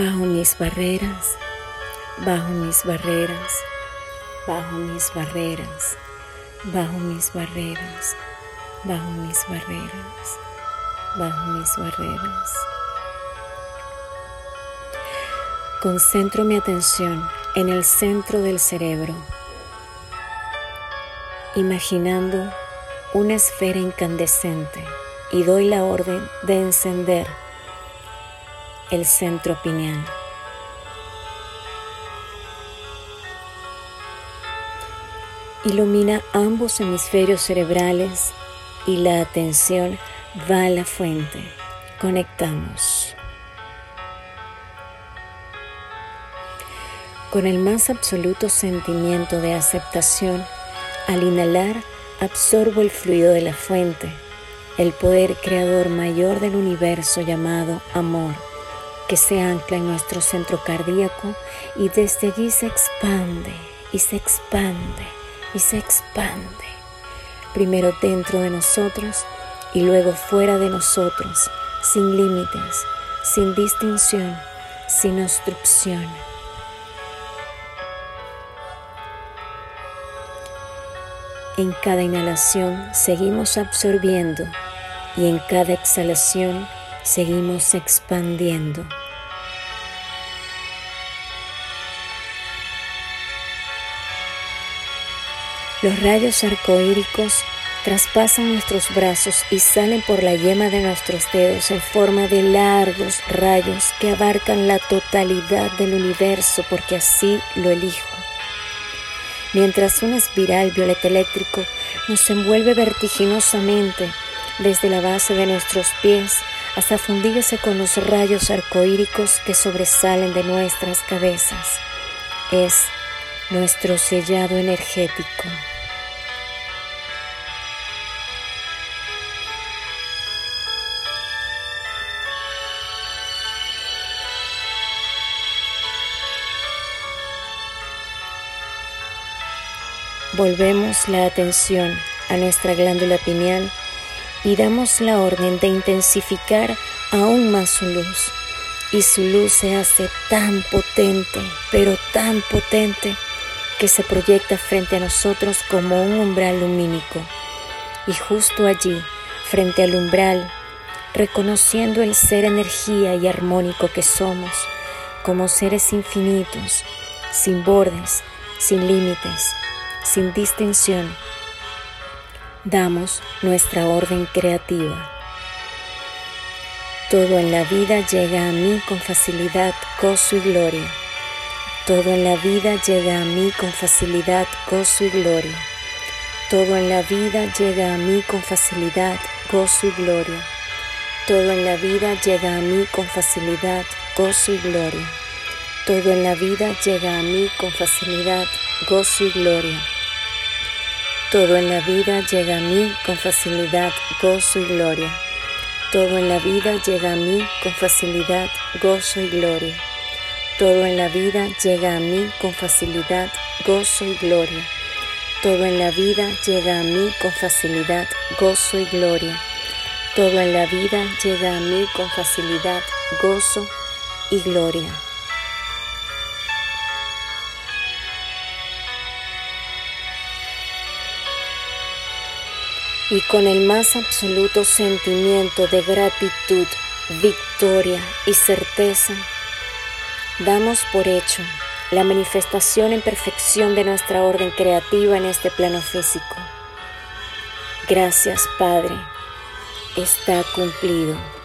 bajo mis barreras, bajo mis barreras, bajo mis barreras, bajo mis barreras, bajo mis barreras, bajo mis barreras. Concentro mi atención en el centro del cerebro, imaginando una esfera incandescente y doy la orden de encender el centro pineal. Ilumina ambos hemisferios cerebrales y la atención va a la fuente. Conectamos. Con el más absoluto sentimiento de aceptación, al inhalar, absorbo el fluido de la fuente, el poder creador mayor del universo llamado amor que se ancla en nuestro centro cardíaco y desde allí se expande y se expande y se expande. Primero dentro de nosotros y luego fuera de nosotros, sin límites, sin distinción, sin obstrucción. En cada inhalación seguimos absorbiendo y en cada exhalación seguimos expandiendo. Los rayos arcoíricos traspasan nuestros brazos y salen por la yema de nuestros dedos en forma de largos rayos que abarcan la totalidad del universo porque así lo elijo. Mientras un espiral violeta eléctrico nos envuelve vertiginosamente desde la base de nuestros pies hasta fundirse con los rayos arcoíricos que sobresalen de nuestras cabezas. Es nuestro sellado energético. Volvemos la atención a nuestra glándula pineal y damos la orden de intensificar aún más su luz. Y su luz se hace tan potente, pero tan potente, que se proyecta frente a nosotros como un umbral lumínico. Y justo allí, frente al umbral, reconociendo el ser energía y armónico que somos, como seres infinitos, sin bordes, sin límites, sin distinción, damos nuestra orden creativa. Todo en la vida llega a mí con facilidad, gozo y gloria. Todo en la vida llega a mí con facilidad, gozo y gloria. Todo en la vida llega a mí con facilidad, gozo y gloria. Todo en la vida llega a mí con facilidad, gozo y gloria. Todo en la vida llega a mí con facilidad, gozo y gloria. Todo en la vida llega a mí con facilidad, gozo y gloria. Todo en la vida llega a mí con facilidad, gozo y gloria. Todo en la vida llega a mí con facilidad, gozo y gloria. Todo en la vida llega a mí con facilidad, gozo y gloria. Todo en la vida llega a mí con facilidad, gozo y gloria. Y con el más absoluto sentimiento de gratitud, victoria y certeza, damos por hecho la manifestación en perfección de nuestra orden creativa en este plano físico. Gracias Padre, está cumplido.